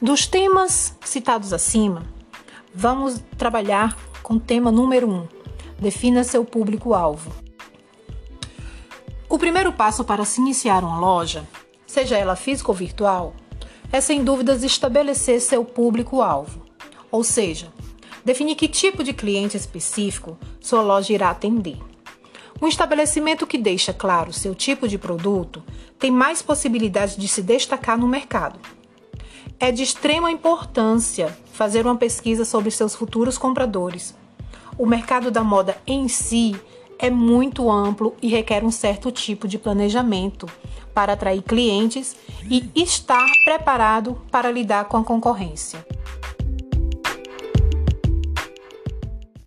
Dos temas citados acima, vamos trabalhar com o tema número 1. Um, defina seu público-alvo. O primeiro passo para se iniciar uma loja, seja ela física ou virtual, é sem dúvidas estabelecer seu público-alvo, ou seja, definir que tipo de cliente específico sua loja irá atender. Um estabelecimento que deixa claro seu tipo de produto tem mais possibilidade de se destacar no mercado. É de extrema importância fazer uma pesquisa sobre seus futuros compradores. O mercado da moda em si é muito amplo e requer um certo tipo de planejamento para atrair clientes e estar preparado para lidar com a concorrência.